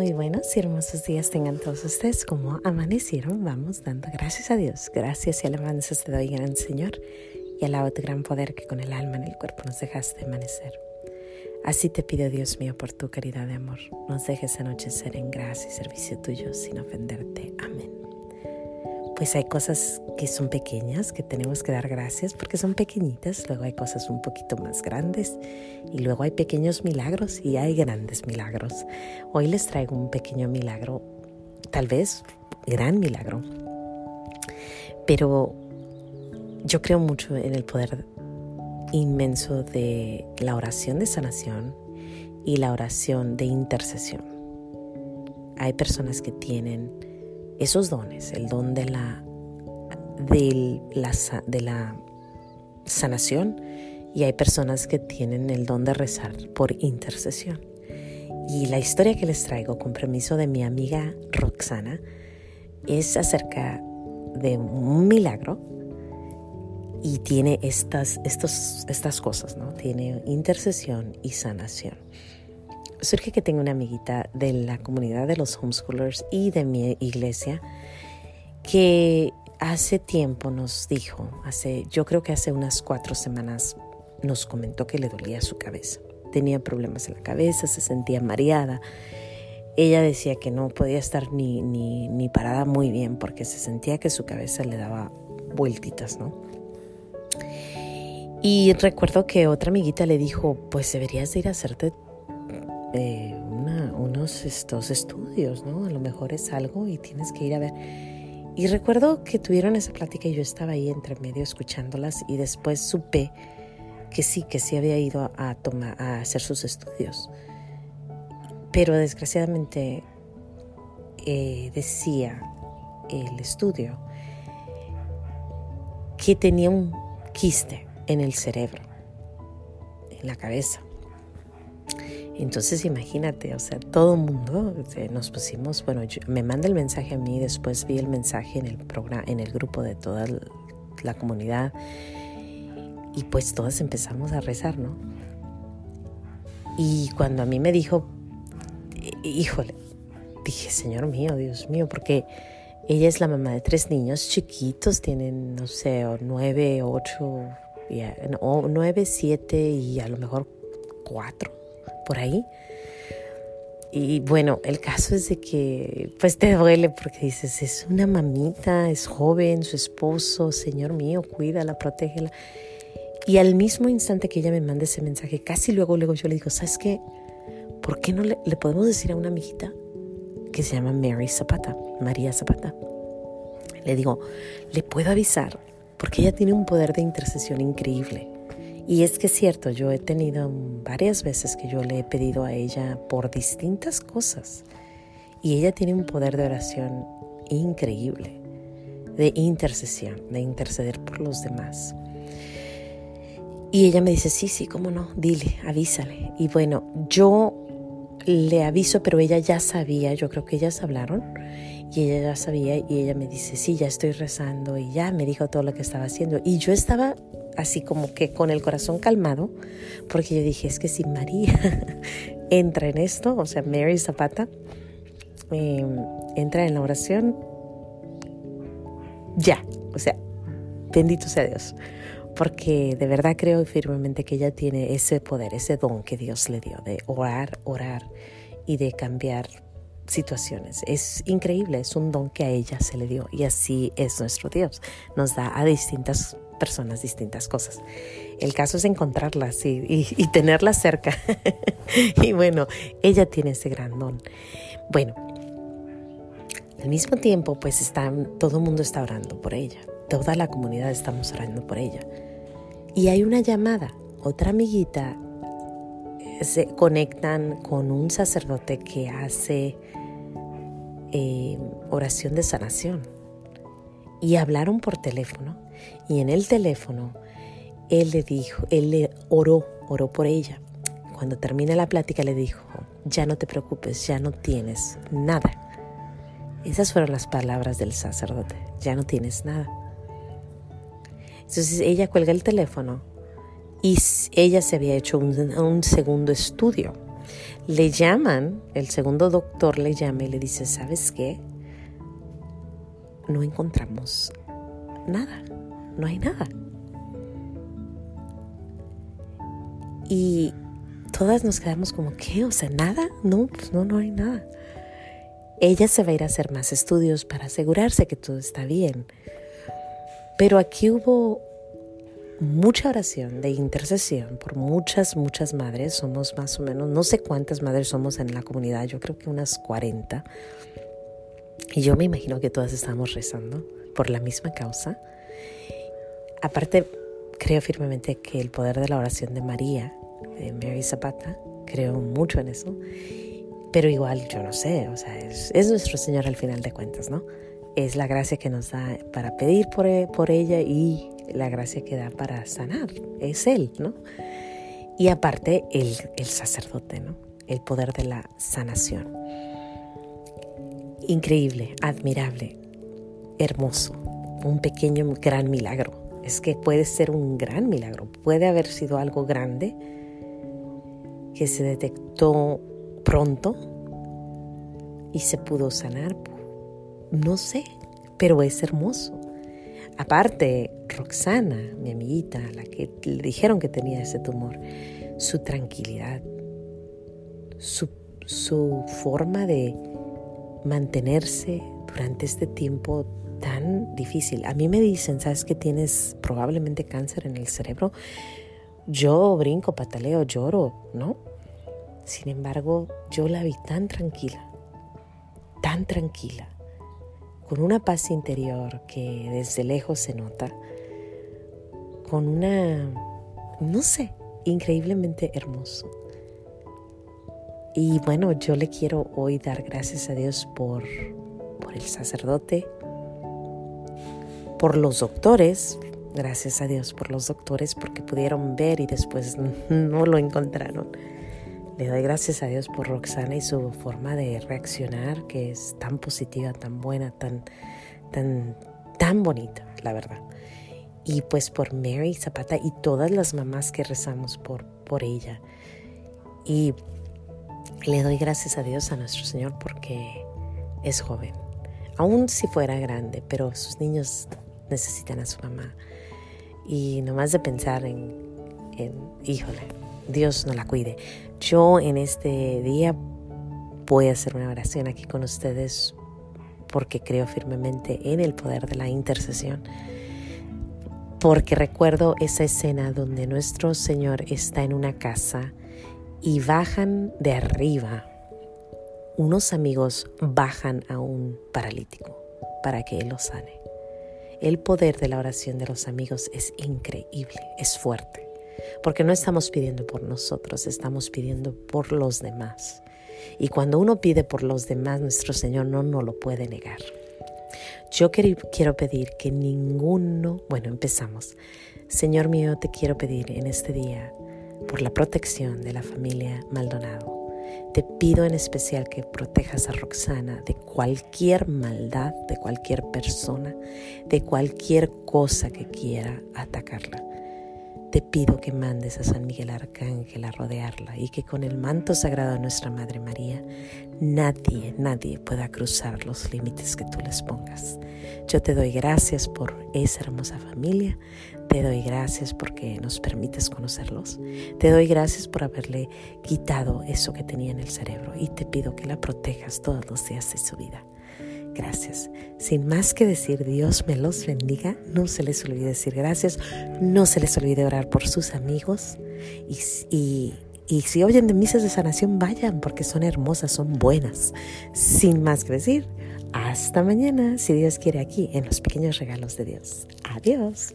Muy buenos y hermosos días tengan todos ustedes. Como amanecieron, vamos dando gracias a Dios. Gracias y alabanzas te doy, gran Señor, y alabo tu gran poder que con el alma en el cuerpo nos dejaste amanecer. Así te pido, Dios mío, por tu caridad de amor, nos dejes anochecer en gracia y servicio tuyo sin ofenderte. Amén pues hay cosas que son pequeñas, que tenemos que dar gracias porque son pequeñitas, luego hay cosas un poquito más grandes y luego hay pequeños milagros y hay grandes milagros. Hoy les traigo un pequeño milagro, tal vez gran milagro, pero yo creo mucho en el poder inmenso de la oración de sanación y la oración de intercesión. Hay personas que tienen esos dones, el don de la, de la, de la sanación y hay personas que tienen el don de rezar por intercesión. Y la historia que les traigo, con permiso de mi amiga Roxana, es acerca de un milagro y tiene estas, estos, estas cosas, ¿no? Tiene intercesión y sanación surge que tengo una amiguita de la comunidad de los homeschoolers y de mi iglesia que hace tiempo nos dijo, hace, yo creo que hace unas cuatro semanas nos comentó que le dolía su cabeza. Tenía problemas en la cabeza, se sentía mareada. Ella decía que no podía estar ni, ni, ni parada muy bien porque se sentía que su cabeza le daba vueltitas, ¿no? Y recuerdo que otra amiguita le dijo, pues deberías de ir a hacerte eh, unos estos estudios, ¿no? A lo mejor es algo y tienes que ir a ver. Y recuerdo que tuvieron esa plática y yo estaba ahí entre medio escuchándolas y después supe que sí, que sí había ido a, tomar, a hacer sus estudios. Pero desgraciadamente eh, decía el estudio que tenía un quiste en el cerebro, en la cabeza. Entonces imagínate, o sea, todo el mundo nos pusimos, bueno, me manda el mensaje a mí, después vi el mensaje en el programa, en el grupo de toda la comunidad y pues todas empezamos a rezar, ¿no? Y cuando a mí me dijo, híjole, dije, Señor mío, Dios mío, porque ella es la mamá de tres niños chiquitos, tienen, no sé, nueve, ocho, o nueve, siete y a lo mejor cuatro por ahí. Y bueno, el caso es de que pues te duele porque dices, es una mamita, es joven, su esposo, Señor mío, cuídala, protégela. Y al mismo instante que ella me manda ese mensaje, casi luego, luego yo le digo, ¿sabes qué? ¿Por qué no le, le podemos decir a una amiguita que se llama Mary Zapata, María Zapata? Le digo, le puedo avisar porque ella tiene un poder de intercesión increíble. Y es que es cierto, yo he tenido varias veces que yo le he pedido a ella por distintas cosas. Y ella tiene un poder de oración increíble, de intercesión, de interceder por los demás. Y ella me dice, sí, sí, cómo no, dile, avísale. Y bueno, yo le aviso, pero ella ya sabía, yo creo que ellas hablaron y ella ya sabía y ella me dice, sí, ya estoy rezando y ya me dijo todo lo que estaba haciendo. Y yo estaba así como que con el corazón calmado, porque yo dije, es que si María entra en esto, o sea, Mary Zapata, em, entra en la oración, ya, o sea, bendito sea Dios, porque de verdad creo firmemente que ella tiene ese poder, ese don que Dios le dio de orar, orar y de cambiar situaciones. Es increíble, es un don que a ella se le dio y así es nuestro Dios. Nos da a distintas personas distintas cosas. El caso es encontrarlas y, tenerlas cerca. y bueno, ella tiene ese gran don. Bueno, al mismo tiempo, pues está, todo el mundo está orando por ella. Toda la comunidad estamos orando por ella. Y hay una llamada. Otra amiguita eh, se conectan con un sacerdote que hace eh, oración de sanación. Y hablaron por teléfono y en el teléfono, él le dijo, él le oró, oró por ella. Cuando termina la plática le dijo, ya no te preocupes, ya no tienes nada. Esas fueron las palabras del sacerdote, ya no tienes nada. Entonces ella cuelga el teléfono y ella se había hecho un, un segundo estudio. le llaman, el segundo doctor le llama y le dice, ¿sabes qué? No encontramos nada, no hay nada. Y todas nos quedamos como, ¿qué? O sea, nada, no, pues no, no hay nada. Ella se va a ir a hacer más estudios para asegurarse que todo está bien. Pero aquí hubo mucha oración de intercesión por muchas, muchas madres. Somos más o menos, no sé cuántas madres somos en la comunidad, yo creo que unas 40. Y yo me imagino que todas estamos rezando por la misma causa. Aparte, creo firmemente que el poder de la oración de María, de Mary Zapata, creo mucho en eso. Pero igual, yo no sé, o sea, es, es nuestro Señor al final de cuentas, ¿no? Es la gracia que nos da para pedir por, por ella y la gracia que da para sanar, es Él, ¿no? Y aparte el, el sacerdote, ¿no? El poder de la sanación. Increíble, admirable, hermoso, un pequeño gran milagro. Es que puede ser un gran milagro, puede haber sido algo grande que se detectó pronto y se pudo sanar. No sé, pero es hermoso. Aparte, Roxana, mi amiguita, la que le dijeron que tenía ese tumor, su tranquilidad, su, su forma de mantenerse durante este tiempo tan difícil. A mí me dicen, ¿sabes que tienes probablemente cáncer en el cerebro? Yo brinco, pataleo, lloro, ¿no? Sin embargo, yo la vi tan tranquila, tan tranquila con una paz interior que desde lejos se nota, con una, no sé, increíblemente hermoso. Y bueno, yo le quiero hoy dar gracias a Dios por, por el sacerdote, por los doctores, gracias a Dios por los doctores porque pudieron ver y después no lo encontraron le doy gracias a Dios por Roxana y su forma de reaccionar, que es tan positiva, tan buena, tan, tan, tan bonita, la verdad. Y pues por Mary Zapata y todas las mamás que rezamos por, por ella. Y le doy gracias a Dios a nuestro Señor porque es joven. Aún si fuera grande, pero sus niños necesitan a su mamá. Y nomás de pensar en, en híjole, Dios no la cuide. Yo en este día voy a hacer una oración aquí con ustedes porque creo firmemente en el poder de la intercesión. Porque recuerdo esa escena donde nuestro Señor está en una casa y bajan de arriba. Unos amigos bajan a un paralítico para que Él lo sane. El poder de la oración de los amigos es increíble, es fuerte porque no estamos pidiendo por nosotros, estamos pidiendo por los demás. Y cuando uno pide por los demás, nuestro Señor no nos lo puede negar. Yo quiero pedir que ninguno, bueno, empezamos. Señor mío, te quiero pedir en este día por la protección de la familia Maldonado. Te pido en especial que protejas a Roxana de cualquier maldad, de cualquier persona, de cualquier cosa que quiera atacarla. Te pido que mandes a San Miguel Arcángel a rodearla y que con el manto sagrado de nuestra Madre María nadie, nadie pueda cruzar los límites que tú les pongas. Yo te doy gracias por esa hermosa familia, te doy gracias porque nos permites conocerlos, te doy gracias por haberle quitado eso que tenía en el cerebro y te pido que la protejas todos los días de su vida. Gracias. Sin más que decir, Dios me los bendiga. No se les olvide decir gracias. No se les olvide orar por sus amigos. Y, y si oyen de misas de sanación, vayan porque son hermosas, son buenas. Sin más que decir, hasta mañana, si Dios quiere, aquí en los pequeños regalos de Dios. Adiós.